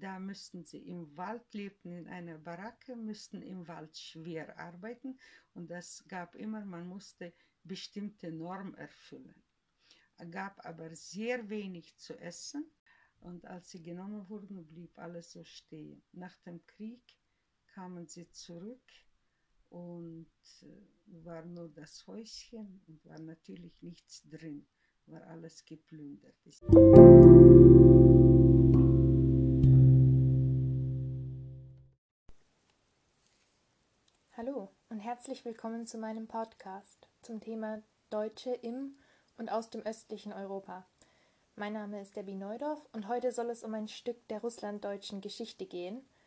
da müssten sie im Wald lebten, in einer Baracke, müssten im Wald schwer arbeiten und das gab immer, man musste bestimmte Norm erfüllen. gab aber sehr wenig zu essen und als sie genommen wurden, blieb alles so stehen. Nach dem Krieg kamen sie zurück und äh, war nur das Häuschen und war natürlich nichts drin, war alles geplündert. Hallo und herzlich willkommen zu meinem Podcast zum Thema Deutsche im und aus dem östlichen Europa. Mein Name ist Debbie Neudorf und heute soll es um ein Stück der russlanddeutschen Geschichte gehen –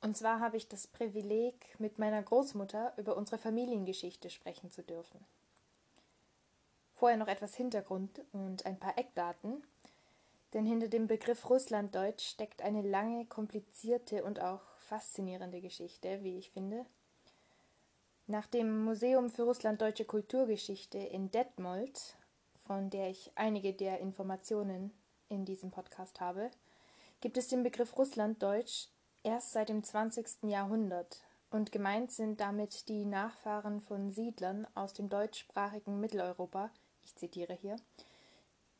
und zwar habe ich das Privileg, mit meiner Großmutter über unsere Familiengeschichte sprechen zu dürfen. Vorher noch etwas Hintergrund und ein paar Eckdaten, denn hinter dem Begriff Russlanddeutsch steckt eine lange, komplizierte und auch faszinierende Geschichte, wie ich finde. Nach dem Museum für Russlanddeutsche Kulturgeschichte in Detmold, von der ich einige der Informationen in diesem Podcast habe, gibt es den Begriff Russlanddeutsch erst seit dem 20. Jahrhundert und gemeint sind damit die Nachfahren von Siedlern aus dem deutschsprachigen Mitteleuropa, ich zitiere hier,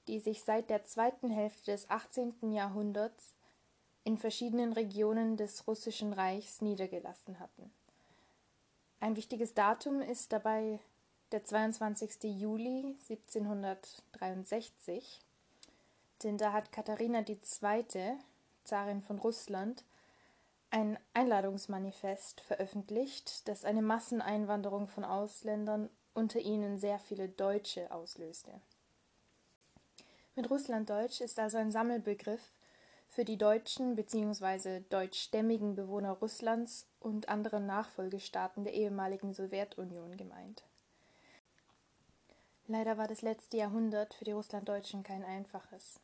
die sich seit der zweiten Hälfte des 18. Jahrhunderts in verschiedenen Regionen des Russischen Reichs niedergelassen hatten. Ein wichtiges Datum ist dabei der 22. Juli 1763, denn da hat Katharina II., Zarin von Russland, ein Einladungsmanifest veröffentlicht, das eine Masseneinwanderung von Ausländern, unter ihnen sehr viele Deutsche, auslöste. Mit Russlanddeutsch ist also ein Sammelbegriff für die deutschen bzw. deutschstämmigen Bewohner Russlands und anderen Nachfolgestaaten der ehemaligen Sowjetunion gemeint. Leider war das letzte Jahrhundert für die Russlanddeutschen kein einfaches.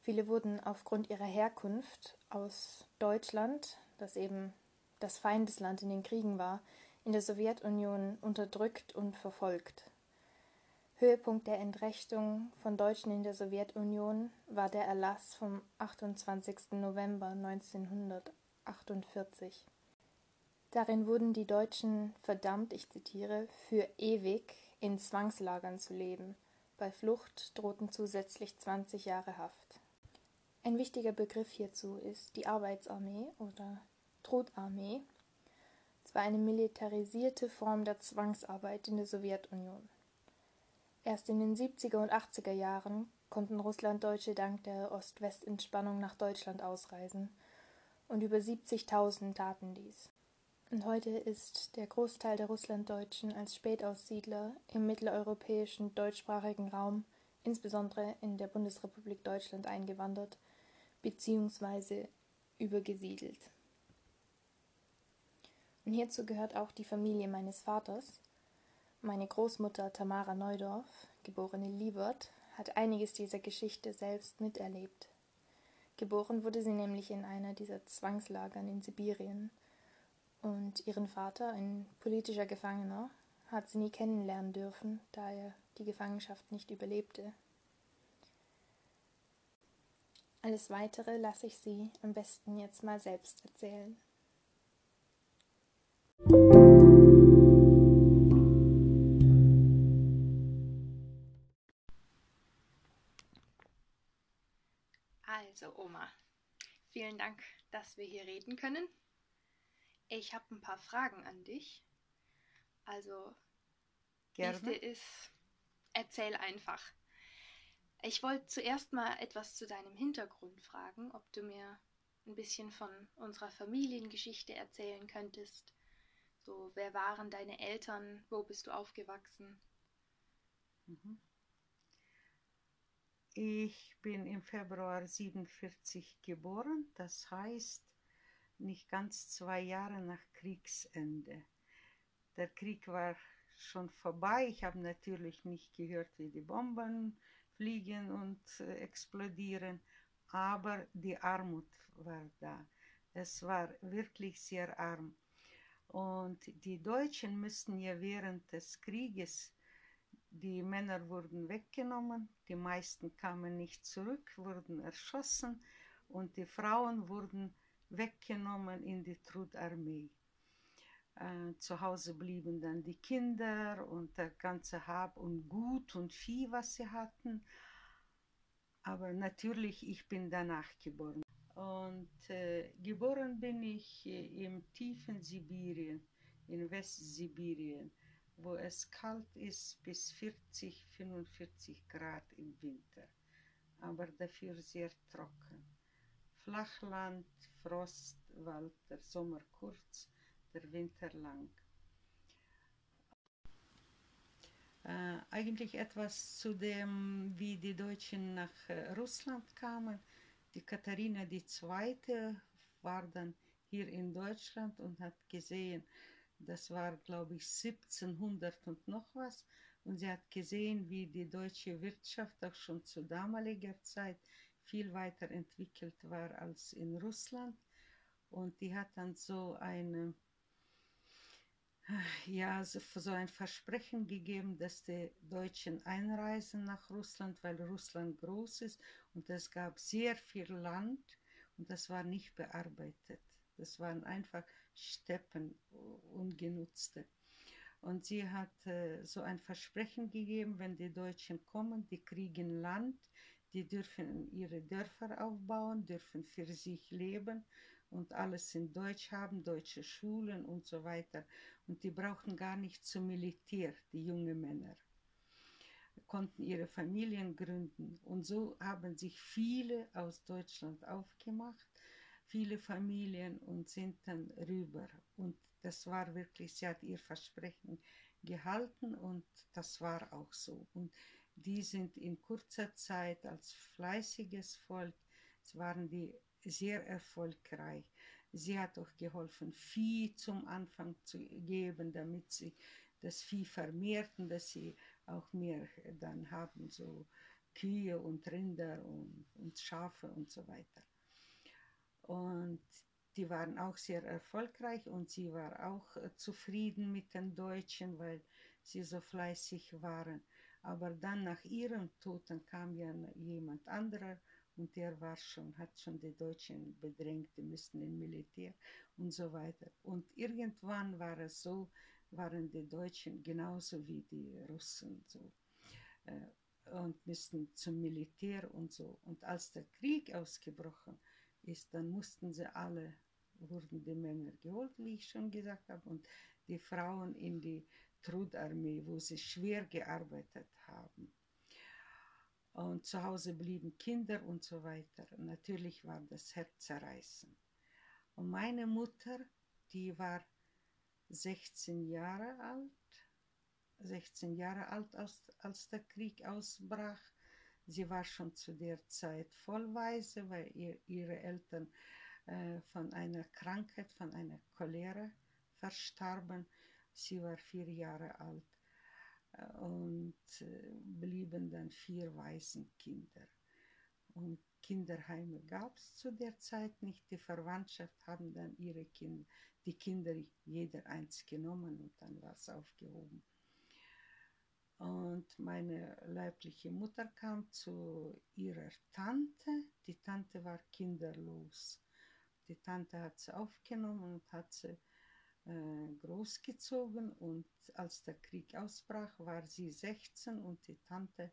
Viele wurden aufgrund ihrer Herkunft aus Deutschland, das eben das Feindesland in den Kriegen war, in der Sowjetunion unterdrückt und verfolgt. Höhepunkt der Entrechtung von Deutschen in der Sowjetunion war der Erlass vom 28. November 1948. Darin wurden die Deutschen verdammt, ich zitiere, für ewig in Zwangslagern zu leben. Bei Flucht drohten zusätzlich 20 Jahre Haft. Ein wichtiger Begriff hierzu ist die Arbeitsarmee oder Trutarmee. Es war eine militarisierte Form der Zwangsarbeit in der Sowjetunion. Erst in den 70er und 80er Jahren konnten Russlanddeutsche dank der Ost-West-Entspannung nach Deutschland ausreisen und über 70.000 taten dies. Und heute ist der Großteil der Russlanddeutschen als Spätaussiedler im mitteleuropäischen deutschsprachigen Raum, insbesondere in der Bundesrepublik Deutschland, eingewandert bzw. übergesiedelt. Und hierzu gehört auch die Familie meines Vaters. Meine Großmutter Tamara Neudorf, geborene Liebert, hat einiges dieser Geschichte selbst miterlebt. Geboren wurde sie nämlich in einer dieser Zwangslagern in Sibirien und ihren Vater, ein politischer Gefangener, hat sie nie kennenlernen dürfen, da er die Gefangenschaft nicht überlebte. Alles Weitere lasse ich Sie am besten jetzt mal selbst erzählen. Vielen Dank, dass wir hier reden können. Ich habe ein paar Fragen an dich. Also, Gerne. ist, erzähl einfach. Ich wollte zuerst mal etwas zu deinem Hintergrund fragen, ob du mir ein bisschen von unserer Familiengeschichte erzählen könntest. So, wer waren deine Eltern? Wo bist du aufgewachsen? Mhm. Ich bin im Februar 47 geboren, das heißt nicht ganz zwei Jahre nach Kriegsende. Der Krieg war schon vorbei. Ich habe natürlich nicht gehört, wie die Bomben fliegen und äh, explodieren, aber die Armut war da. Es war wirklich sehr arm. Und die Deutschen müssten ja während des Krieges, die Männer wurden weggenommen, die meisten kamen nicht zurück, wurden erschossen und die Frauen wurden weggenommen in die Trudarmee. Äh, zu Hause blieben dann die Kinder und der ganze Hab und Gut und Vieh, was sie hatten. Aber natürlich, ich bin danach geboren. Und äh, geboren bin ich äh, im tiefen Sibirien, in Westsibirien, wo es kalt ist bis 40, 45 Grad im Winter, aber dafür sehr trocken. Flachland, Frost, Wald, der Sommer kurz, der Winter lang. Äh, eigentlich etwas zu dem, wie die Deutschen nach äh, Russland kamen. Die Katharina II. war dann hier in Deutschland und hat gesehen, das war, glaube ich, 1700 und noch was. Und sie hat gesehen, wie die deutsche Wirtschaft auch schon zu damaliger Zeit viel weiter entwickelt war als in Russland. Und die hat dann so eine ja, so, ein Versprechen gegeben, dass die Deutschen einreisen nach Russland, weil Russland groß ist und es gab sehr viel Land und das war nicht bearbeitet. Das waren einfach Steppen, ungenutzte. Und sie hat äh, so ein Versprechen gegeben, wenn die Deutschen kommen, die kriegen Land, die dürfen ihre Dörfer aufbauen, dürfen für sich leben und alles in Deutsch haben, deutsche Schulen und so weiter. Und die brauchten gar nicht zum Militär, die jungen Männer. Konnten ihre Familien gründen. Und so haben sich viele aus Deutschland aufgemacht, viele Familien und sind dann rüber. Und das war wirklich, sie hat ihr Versprechen gehalten und das war auch so. Und die sind in kurzer Zeit als fleißiges Volk, es waren die sehr erfolgreich. Sie hat auch geholfen, Vieh zum Anfang zu geben, damit sie das Vieh vermehrten, dass sie auch mehr dann haben, so Kühe und Rinder und, und Schafe und so weiter. Und die waren auch sehr erfolgreich und sie war auch äh, zufrieden mit den Deutschen, weil sie so fleißig waren. Aber dann nach ihrem Tod, kam ja jemand anderer und der war schon, hat schon die Deutschen bedrängt, die müssten im Militär und so weiter. Und irgendwann war es so, waren die Deutschen genauso wie die Russen so äh, und müssten zum Militär und so. Und als der Krieg ausgebrochen ist, dann mussten sie alle, wurden die Männer geholt, wie ich schon gesagt habe, und die Frauen in die Trudarmee, wo sie schwer gearbeitet haben und zu Hause blieben Kinder und so weiter. Natürlich war das Herzzerreißen. Und meine Mutter, die war 16 Jahre alt, 16 Jahre alt, als, als der Krieg ausbrach. Sie war schon zu der Zeit vollweise, weil ihr, ihre Eltern äh, von einer Krankheit, von einer Cholera verstarben. Sie war vier Jahre alt und äh, blieben dann vier Waisenkinder. Und Kinderheime gab es zu der Zeit nicht. Die Verwandtschaft haben dann ihre Kinder, die Kinder jeder eins genommen und dann war es aufgehoben. Und meine leibliche Mutter kam zu ihrer Tante. Die Tante war kinderlos. Die Tante hat sie aufgenommen und hat sie äh, großgezogen und als der Krieg ausbrach, war sie 16 und die Tante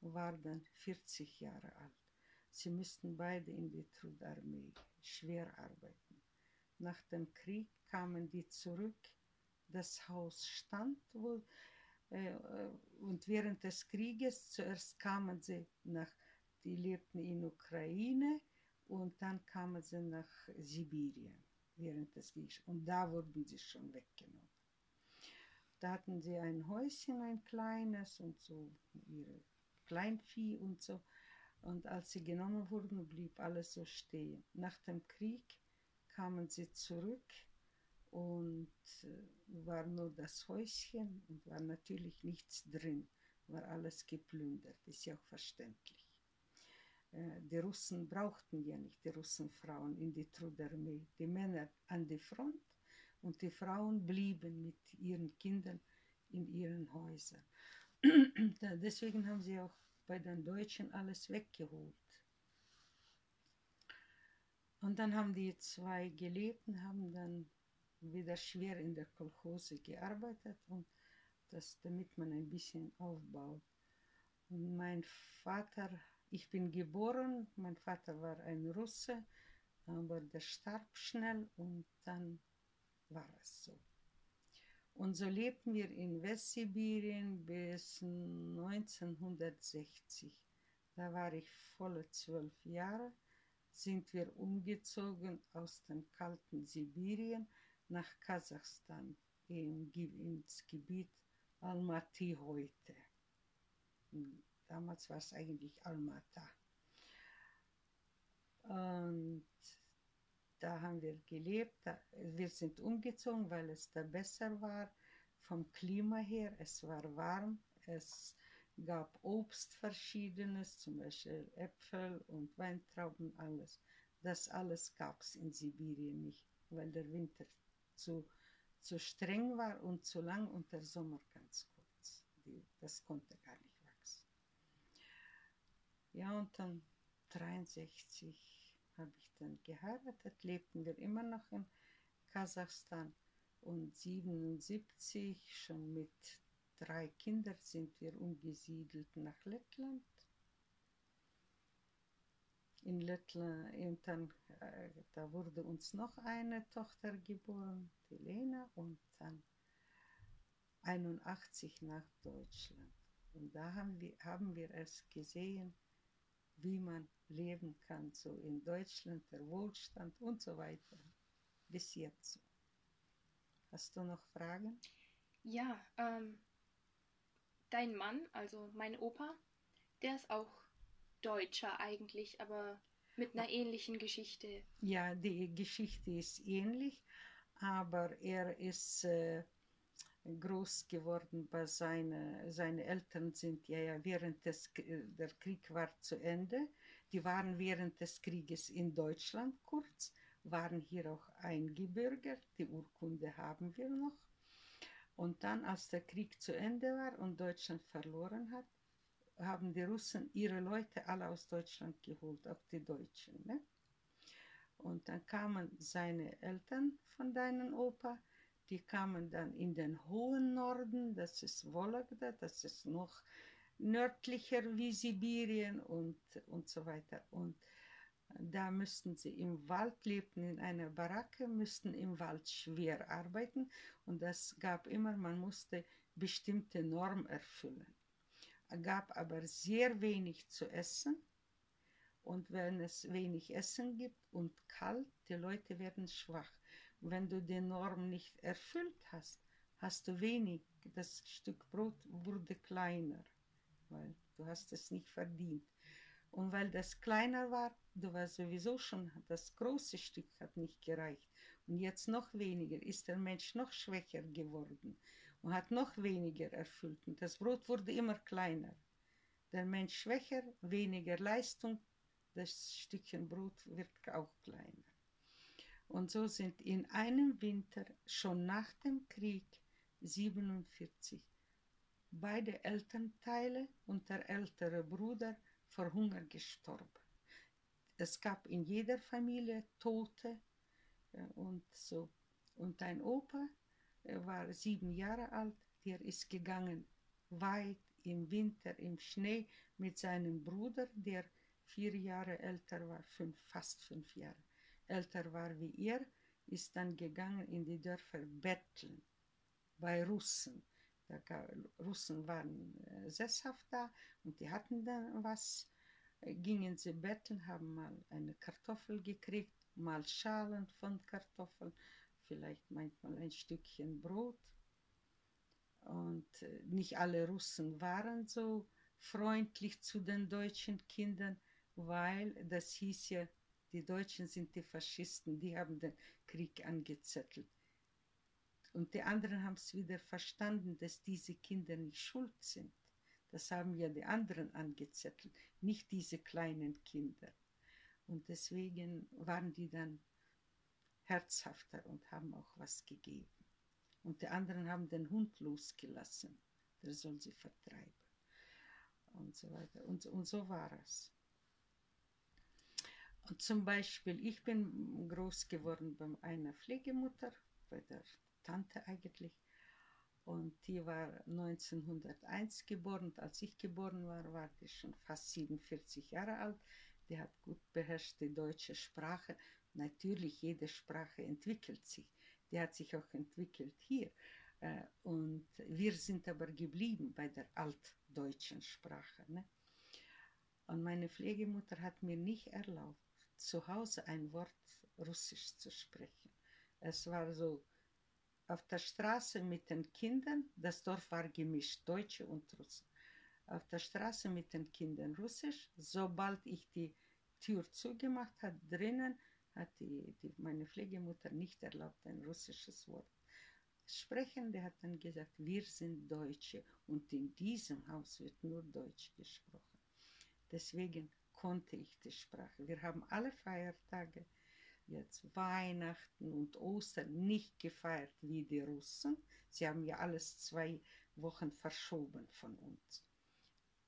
war dann 40 Jahre alt. Sie mussten beide in die Trudarmee schwer arbeiten. Nach dem Krieg kamen die zurück. Das Haus stand wohl. Und während des Krieges zuerst kamen sie nach, die lebten in Ukraine und dann kamen sie nach Sibirien während des Krieges. Und da wurden sie schon weggenommen. Da hatten sie ein Häuschen, ein kleines und so ihre Kleinvieh und so. Und als sie genommen wurden, blieb alles so stehen. Nach dem Krieg kamen sie zurück und äh, war nur das Häuschen und war natürlich nichts drin, war alles geplündert, ist ja auch verständlich. Äh, die Russen brauchten ja nicht die Russenfrauen in die Trudarmee, die Männer an die Front und die Frauen blieben mit ihren Kindern in ihren Häusern. Deswegen haben sie auch bei den Deutschen alles weggeholt. Und dann haben die zwei gelebt und haben dann wieder schwer in der Kolchose gearbeitet und das, damit man ein bisschen aufbaut. Und mein Vater, ich bin geboren, mein Vater war ein Russe, aber der starb schnell und dann war es so. Und so lebten wir in Westsibirien bis 1960. Da war ich volle zwölf Jahre, sind wir umgezogen aus dem kalten Sibirien nach Kasachstan, ins Gebiet Almaty heute. Damals war es eigentlich Almata. Und da haben wir gelebt. Wir sind umgezogen, weil es da besser war vom Klima her. Es war warm. Es gab Obst verschiedenes, zum Beispiel Äpfel und Weintrauben, alles. Das alles gab es in Sibirien nicht, weil der Winter zu, zu streng war und zu lang und der Sommer ganz kurz. Die, das konnte gar nicht wachsen. Ja, und dann 63 habe ich dann geheiratet, lebten wir immer noch in Kasachstan und 77 schon mit drei Kindern sind wir umgesiedelt nach Lettland. In Lettland, und äh, da wurde uns noch eine Tochter geboren, die Lena, und dann 81 nach Deutschland. Und da haben wir, haben wir es gesehen, wie man leben kann, so in Deutschland, der Wohlstand und so weiter. Bis jetzt. Hast du noch Fragen? Ja, ähm, dein Mann, also mein Opa, der ist auch Deutscher eigentlich, aber mit einer ähnlichen Geschichte. Ja, die Geschichte ist ähnlich, aber er ist äh, groß geworden bei seinen seine Eltern sind ja, ja während des der Krieg war zu Ende. Die waren während des Krieges in Deutschland kurz, waren hier auch eingebürgert. Die Urkunde haben wir noch. Und dann, als der Krieg zu Ende war und Deutschland verloren hat, haben die Russen ihre Leute alle aus Deutschland geholt, auch die Deutschen. Ne? Und dann kamen seine Eltern von deinem Opa, die kamen dann in den hohen Norden, das ist Vologda, das ist noch nördlicher wie Sibirien und, und so weiter. Und da müssten sie im Wald lebten, in einer Baracke, müssten im Wald schwer arbeiten und das gab immer, man musste bestimmte Norm erfüllen. Gab aber sehr wenig zu essen und wenn es wenig Essen gibt und kalt, die Leute werden schwach. wenn du die Norm nicht erfüllt hast, hast du wenig, das Stück Brot wurde kleiner, weil du hast es nicht verdient. Und weil das kleiner war, du warst sowieso schon, das große Stück hat nicht gereicht. Und jetzt noch weniger, ist der Mensch noch schwächer geworden und hat noch weniger erfüllt. Und das Brot wurde immer kleiner. Der Mensch schwächer, weniger Leistung, das Stückchen Brot wird auch kleiner. Und so sind in einem Winter schon nach dem Krieg 47 beide Elternteile und der ältere Bruder vor Hunger gestorben. Es gab in jeder Familie Tote und so. Und ein Opa er war sieben Jahre alt, der ist gegangen weit im Winter im Schnee mit seinem Bruder, der vier Jahre älter war, fünf, fast fünf Jahre älter war wie er, ist dann gegangen in die Dörfer betteln bei Russen. Da, Russen waren äh, sesshaft da und die hatten dann was. Gingen sie betteln, haben mal eine Kartoffel gekriegt, mal Schalen von Kartoffeln, vielleicht manchmal ein Stückchen Brot. Und äh, nicht alle Russen waren so freundlich zu den deutschen Kindern, weil das hieß ja, die Deutschen sind die Faschisten, die haben den Krieg angezettelt. Und die anderen haben es wieder verstanden, dass diese Kinder nicht schuld sind. Das haben ja die anderen angezettelt, nicht diese kleinen Kinder. Und deswegen waren die dann herzhafter und haben auch was gegeben. Und die anderen haben den Hund losgelassen, der soll sie vertreiben. Und so weiter. Und, und so war es. Und zum Beispiel, ich bin groß geworden bei einer Pflegemutter, bei der Tante eigentlich. Und die war 1901 geboren. Und als ich geboren war, war die schon fast 47 Jahre alt. Die hat gut beherrscht die deutsche Sprache. Natürlich, jede Sprache entwickelt sich. Die hat sich auch entwickelt hier. Äh, und wir sind aber geblieben bei der altdeutschen Sprache. Ne? Und meine Pflegemutter hat mir nicht erlaubt, zu Hause ein Wort Russisch zu sprechen. Es war so, auf der Straße mit den Kindern, das Dorf war gemischt, Deutsche und Russen. Auf der Straße mit den Kindern Russisch. Sobald ich die Tür zugemacht habe, drinnen, hat die, die, meine Pflegemutter nicht erlaubt, ein russisches Wort sprechen. Der hat dann gesagt, wir sind Deutsche und in diesem Haus wird nur Deutsch gesprochen. Deswegen konnte ich die Sprache. Wir haben alle Feiertage jetzt Weihnachten und Ostern nicht gefeiert wie die Russen. Sie haben ja alles zwei Wochen verschoben von uns.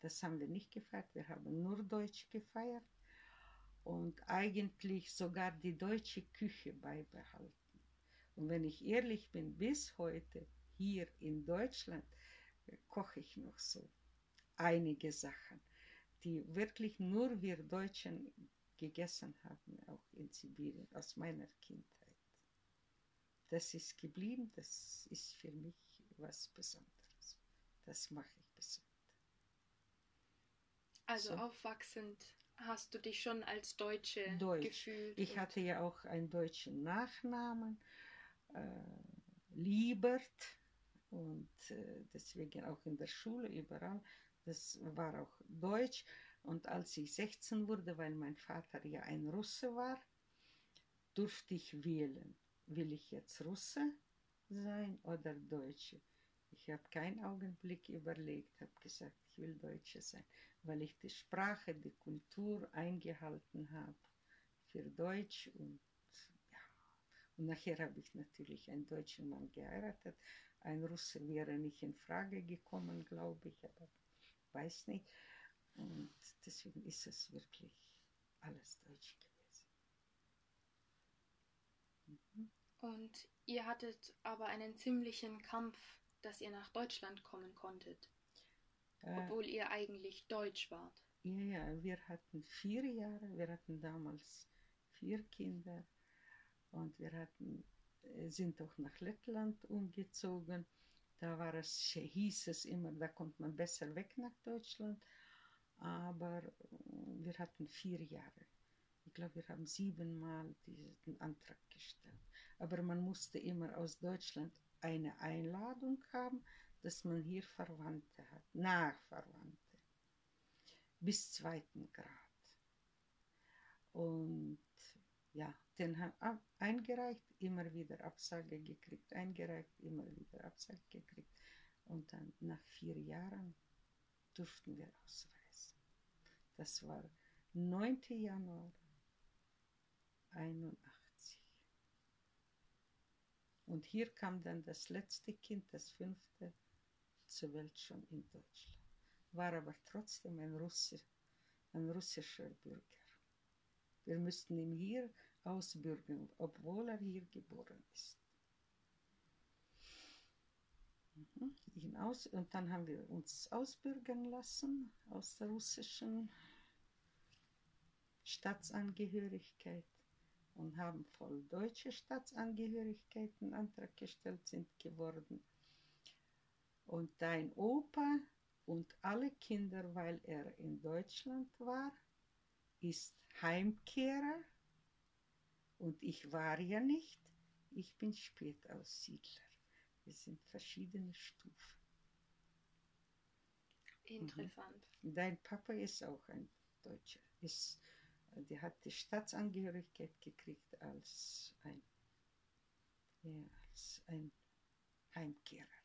Das haben wir nicht gefeiert, wir haben nur Deutsch gefeiert und eigentlich sogar die deutsche Küche beibehalten. Und wenn ich ehrlich bin, bis heute hier in Deutschland äh, koche ich noch so einige Sachen, die wirklich nur wir Deutschen gegessen haben, auch in Sibirien, aus meiner Kindheit. Das ist geblieben, das ist für mich was Besonderes. Das mache ich heute. Also so. aufwachsend hast du dich schon als Deutsche Deutsch. gefühlt. Ich hatte ja auch einen deutschen Nachnamen, äh, Liebert, und äh, deswegen auch in der Schule überall. Das war auch Deutsch. Und als ich 16 wurde, weil mein Vater ja ein Russe war, durfte ich wählen. Will ich jetzt Russe sein oder Deutsche? Ich habe keinen Augenblick überlegt, habe gesagt, ich will Deutsche sein, weil ich die Sprache, die Kultur eingehalten habe für Deutsch und ja. Und nachher habe ich natürlich einen deutschen Mann geheiratet. Ein Russe wäre nicht in Frage gekommen, glaube ich, aber weiß nicht. Und deswegen ist es wirklich alles deutsch gewesen. Mhm. Und ihr hattet aber einen ziemlichen Kampf, dass ihr nach Deutschland kommen konntet, obwohl ihr eigentlich deutsch wart. Ja, ja, wir hatten vier Jahre, wir hatten damals vier Kinder und wir hatten, äh, sind auch nach Lettland umgezogen. Da war es, hieß es immer, da kommt man besser weg nach Deutschland aber äh, wir hatten vier Jahre. Ich glaube, wir haben siebenmal diesen Antrag gestellt. Aber man musste immer aus Deutschland eine Einladung haben, dass man hier Verwandte hat, Nachverwandte, bis zweiten Grad. Und ja, den haben eingereicht, immer wieder Absage gekriegt, eingereicht, immer wieder Absage gekriegt. Und dann nach vier Jahren durften wir ausreisen. Das war 9. Januar 81. Und hier kam dann das letzte Kind, das fünfte, zur Welt schon in Deutschland. War aber trotzdem ein, Russe, ein russischer Bürger. Wir müssten ihn hier ausbürgen, obwohl er hier geboren ist. Mhm. Und dann haben wir uns ausbürgen lassen aus der russischen Staatsangehörigkeit und haben voll deutsche Staatsangehörigkeiten Antrag gestellt sind geworden. Und dein Opa und alle Kinder, weil er in Deutschland war, ist Heimkehrer und ich war ja nicht. Ich bin Spätaussiedler. Wir sind verschiedene Stufen. Interessant. Mhm. Dein Papa ist auch ein Deutscher, ist die hat die Staatsangehörigkeit gekriegt als ein, ja, als ein Heimkehrer.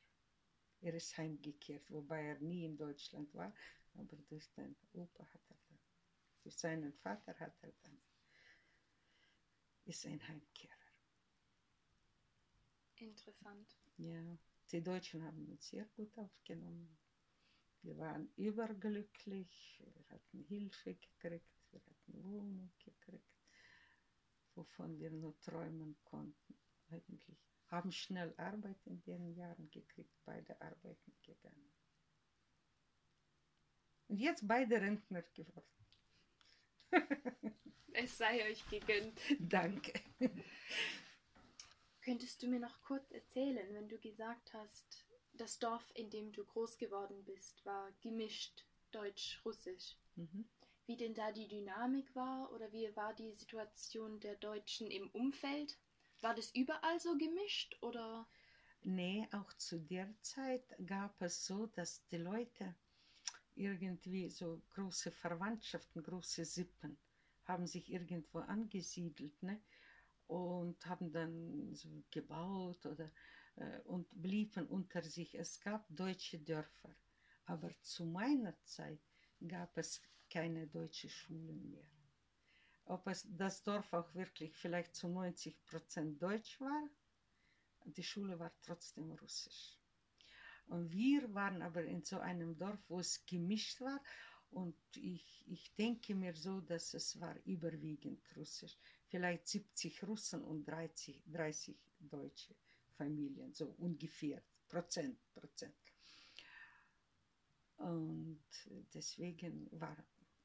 Er ist heimgekehrt, wobei er nie in Deutschland war, aber durch seinen Opa hat er dann, durch seinen Vater hat er dann, ist ein Heimkehrer. Interessant. Ja, die Deutschen haben uns sehr gut aufgenommen. Wir waren überglücklich, wir hatten Hilfe gekriegt wir hatten Wohnung gekriegt. wovon wir nur träumen konnten, eigentlich. Haben schnell Arbeit in den Jahren gekriegt, beide arbeiten gegangen. Und jetzt beide Rentner geworden. es sei euch gegönnt. Danke. Könntest du mir noch kurz erzählen, wenn du gesagt hast, das Dorf, in dem du groß geworden bist, war gemischt, deutsch-russisch. Mhm. Wie denn da die Dynamik war oder wie war die Situation der Deutschen im Umfeld? War das überall so gemischt oder? Nee, auch zu der Zeit gab es so, dass die Leute irgendwie so große Verwandtschaften, große Sippen haben sich irgendwo angesiedelt ne? und haben dann so gebaut oder äh, und blieben unter sich. Es gab deutsche Dörfer, aber zu meiner Zeit gab es keine deutsche Schulen mehr. Ob es das Dorf auch wirklich vielleicht zu 90 Prozent deutsch war, die Schule war trotzdem russisch. Und wir waren aber in so einem Dorf, wo es gemischt war. Und ich, ich denke mir so, dass es war überwiegend russisch. Vielleicht 70 Russen und 30, 30 Deutsche Familien, so ungefähr, Prozent, Prozent. Und deswegen war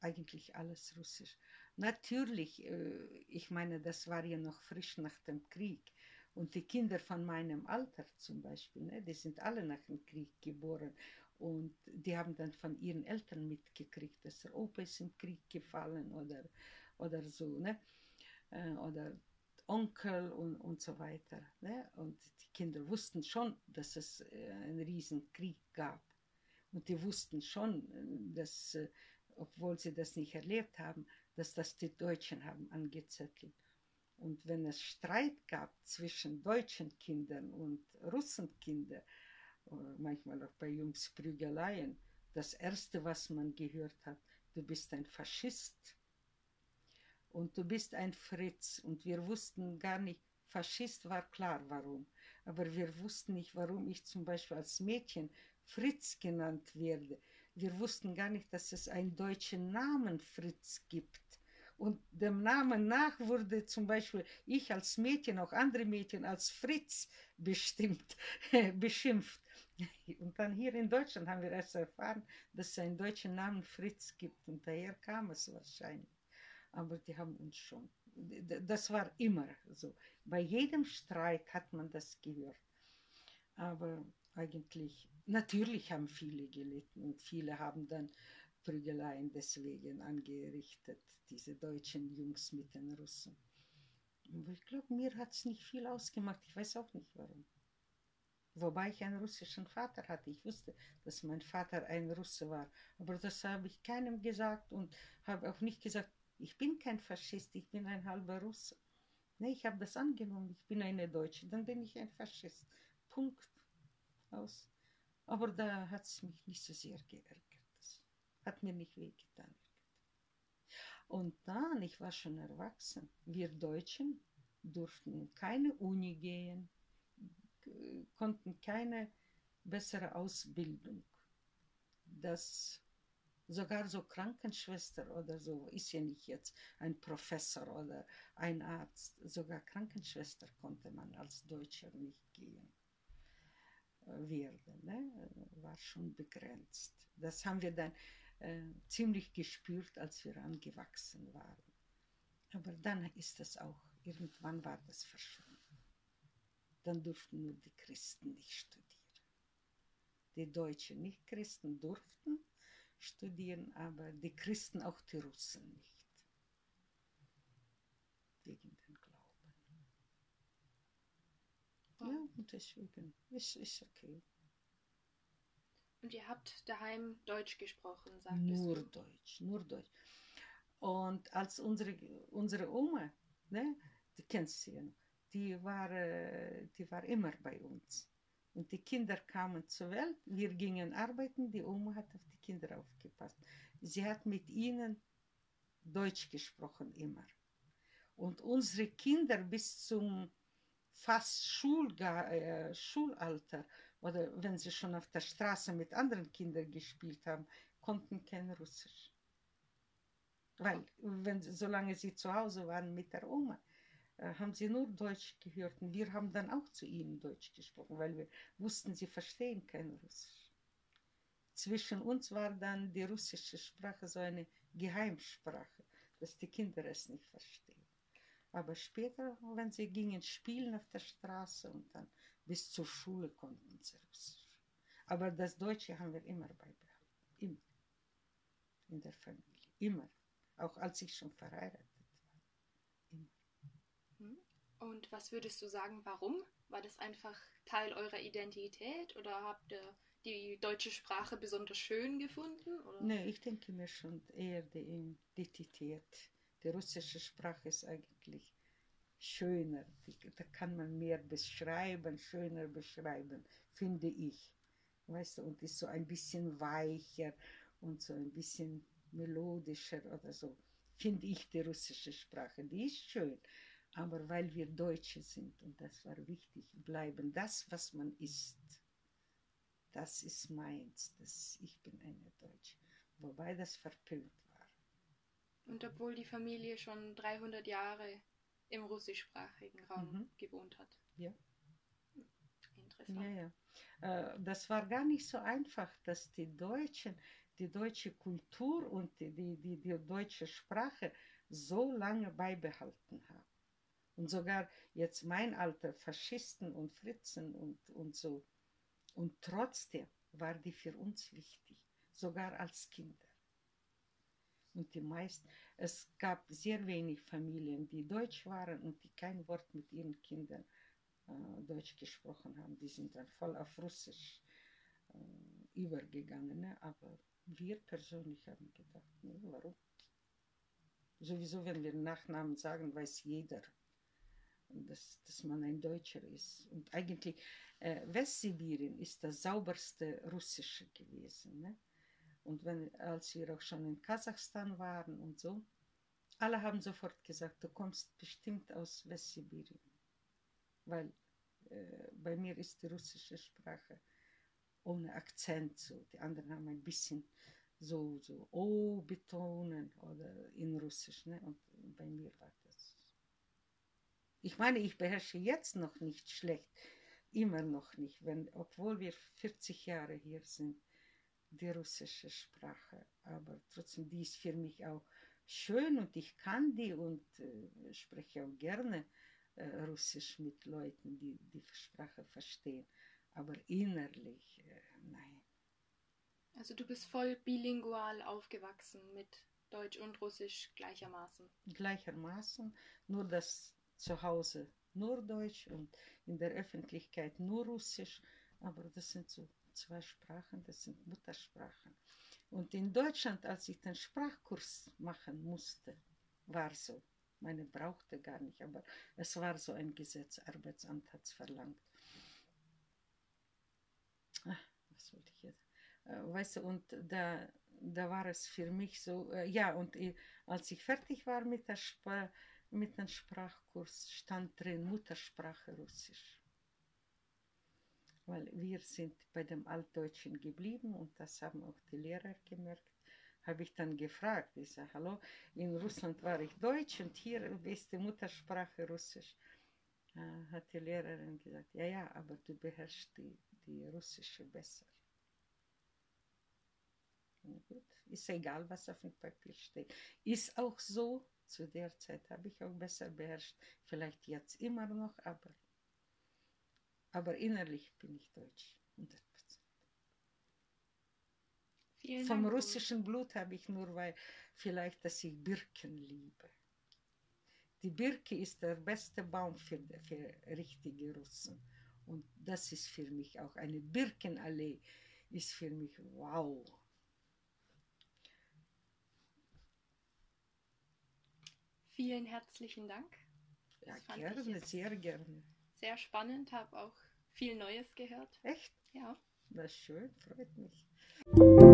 eigentlich alles russisch. Natürlich, äh, ich meine, das war ja noch frisch nach dem Krieg. Und die Kinder von meinem Alter zum Beispiel, ne, die sind alle nach dem Krieg geboren. Und die haben dann von ihren Eltern mitgekriegt, dass der Opa ist im Krieg gefallen oder, oder so. Ne? Äh, oder Onkel und, und so weiter. Ne? Und die Kinder wussten schon, dass es äh, einen riesen Krieg gab. Und die wussten schon, dass, obwohl sie das nicht erlebt haben, dass das die Deutschen haben angezettelt. Und wenn es Streit gab zwischen deutschen Kindern und Russenkindern, manchmal auch bei Jungs Prügeleien, das Erste, was man gehört hat, du bist ein Faschist und du bist ein Fritz. Und wir wussten gar nicht, Faschist war klar, warum. Aber wir wussten nicht, warum ich zum Beispiel als Mädchen Fritz genannt werde. Wir wussten gar nicht, dass es einen deutschen Namen Fritz gibt. Und dem Namen nach wurde zum Beispiel ich als Mädchen, auch andere Mädchen als Fritz bestimmt, beschimpft. Und dann hier in Deutschland haben wir erst erfahren, dass es einen deutschen Namen Fritz gibt. Und daher kam es wahrscheinlich aber die haben uns schon. Das war immer so. Bei jedem Streit hat man das gehört. Aber eigentlich, natürlich haben viele gelitten und viele haben dann Prügeleien deswegen angerichtet, diese deutschen Jungs mit den Russen. Aber ich glaube, mir hat es nicht viel ausgemacht. Ich weiß auch nicht warum. Wobei ich einen russischen Vater hatte. Ich wusste, dass mein Vater ein Russe war. Aber das habe ich keinem gesagt und habe auch nicht gesagt, ich bin kein Faschist, ich bin ein halber Russe. Nee, ich habe das angenommen, ich bin eine Deutsche, dann bin ich ein Faschist. Punkt. Aus. Aber da hat es mich nicht so sehr geärgert. Das hat mir nicht wehgetan. Und dann, ich war schon erwachsen, wir Deutschen durften in keine Uni gehen, konnten keine bessere Ausbildung. Das sogar so Krankenschwester oder so, ist ja nicht jetzt ein Professor oder ein Arzt, sogar Krankenschwester konnte man als Deutscher nicht gehen werden, ne? war schon begrenzt. Das haben wir dann äh, ziemlich gespürt, als wir angewachsen waren. Aber dann ist das auch, irgendwann war das verschwunden. Dann durften nur die Christen nicht studieren. Die Deutschen Nicht-Christen durften, studieren, aber die Christen, auch die Russen nicht. Wegen dem Ja, und deswegen ist es okay. Und ihr habt daheim Deutsch gesprochen, sagtest Nur du? Deutsch, nur Deutsch. Und als unsere, unsere Oma, ne, die kennst du ja noch, die war, äh, die war immer bei uns. Und die Kinder kamen zur Welt, wir gingen arbeiten, die Oma hat auf die Kinder aufgepasst. Sie hat mit ihnen Deutsch gesprochen immer. Und unsere Kinder bis zum fast Schulga äh, Schulalter oder wenn sie schon auf der Straße mit anderen Kindern gespielt haben, konnten kein Russisch. Weil, wenn, solange sie zu Hause waren mit der Oma, äh, haben sie nur Deutsch gehört und wir haben dann auch zu ihnen Deutsch gesprochen, weil wir wussten, sie verstehen kein Russisch. Zwischen uns war dann die russische Sprache so eine Geheimsprache, dass die Kinder es nicht verstehen. Aber später, wenn sie gingen spielen auf der Straße und dann bis zur Schule konnten sie Russisch. Aber das Deutsche haben wir immer beibehalten. Immer. In der Familie. Immer. Auch als ich schon verheiratet war. Immer. Hm? Und was würdest du sagen, warum? War das einfach Teil eurer Identität oder habt ihr die deutsche Sprache besonders schön gefunden? Oder? Nee, ich denke mir schon eher die Identität. Die russische Sprache ist eigentlich schöner. Da kann man mehr beschreiben, schöner beschreiben, finde ich. Weißt du, und ist so ein bisschen weicher und so ein bisschen melodischer oder so. Finde ich die russische Sprache. Die ist schön. Aber weil wir Deutsche sind, und das war wichtig, bleiben das, was man ist das ist meins, das, ich bin eine Deutsche. Wobei das verpönt. Und obwohl die Familie schon 300 Jahre im russischsprachigen Raum mhm. gewohnt hat. Ja. Interessant. Ja, ja. Äh, das war gar nicht so einfach, dass die Deutschen die deutsche Kultur und die, die, die, die deutsche Sprache so lange beibehalten haben. Und sogar jetzt mein Alter, Faschisten und Fritzen und, und so, und trotzdem war die für uns wichtig, sogar als Kinder. Und die meisten, es gab sehr wenig Familien, die deutsch waren und die kein Wort mit ihren Kindern äh, Deutsch gesprochen haben. Die sind dann voll auf Russisch äh, übergegangen. Ne? Aber wir persönlich haben gedacht, nee, warum? Sowieso, wenn wir Nachnamen sagen, weiß jeder, dass, dass man ein Deutscher ist. Und eigentlich, äh, Westsibirien ist das sauberste Russische gewesen. Ne? Und wenn, als wir auch schon in Kasachstan waren und so, alle haben sofort gesagt, du kommst bestimmt aus Westsibirien. Weil äh, bei mir ist die russische Sprache ohne Akzent so. Die anderen haben ein bisschen so, so O betonen oder in Russisch. Ne? Und bei mir war das ich meine, ich beherrsche jetzt noch nicht schlecht, immer noch nicht, wenn, obwohl wir 40 Jahre hier sind, die russische Sprache. Aber trotzdem, die ist für mich auch schön und ich kann die und äh, spreche auch gerne äh, Russisch mit Leuten, die die Sprache verstehen. Aber innerlich, äh, nein. Also du bist voll bilingual aufgewachsen mit Deutsch und Russisch gleichermaßen. Gleichermaßen, nur dass zu Hause nur Deutsch und in der Öffentlichkeit nur Russisch. Aber das sind so zwei Sprachen, das sind Muttersprachen. Und in Deutschland, als ich den Sprachkurs machen musste, war so. Meine brauchte gar nicht, aber es war so ein Gesetz, Arbeitsamt hat es verlangt. Ach, was wollte ich jetzt? Äh, weißt du, und da, da war es für mich so, äh, ja, und ich, als ich fertig war mit der Sprache, mit dem Sprachkurs stand drin Muttersprache Russisch. Weil wir sind bei dem Altdeutschen geblieben und das haben auch die Lehrer gemerkt. Habe ich dann gefragt, ich sage, hallo, in Russland war ich Deutsch und hier ist die Muttersprache Russisch. Äh, hat die Lehrerin gesagt, ja, ja, aber du beherrschst die, die Russische besser. gut, ist egal, was auf dem Papier steht. Ist auch so, zu der Zeit habe ich auch besser beherrscht. Vielleicht jetzt immer noch, aber, aber innerlich bin ich deutsch. 100%. Vielen Vom russischen Blut habe ich nur, weil vielleicht, dass ich Birken liebe. Die Birke ist der beste Baum für, für richtige Russen. Und das ist für mich auch eine Birkenallee, ist für mich wow. Vielen herzlichen Dank. Ja, gerne, sehr gerne. Sehr spannend, habe auch viel Neues gehört. Echt? Ja. Das ist schön, freut mich.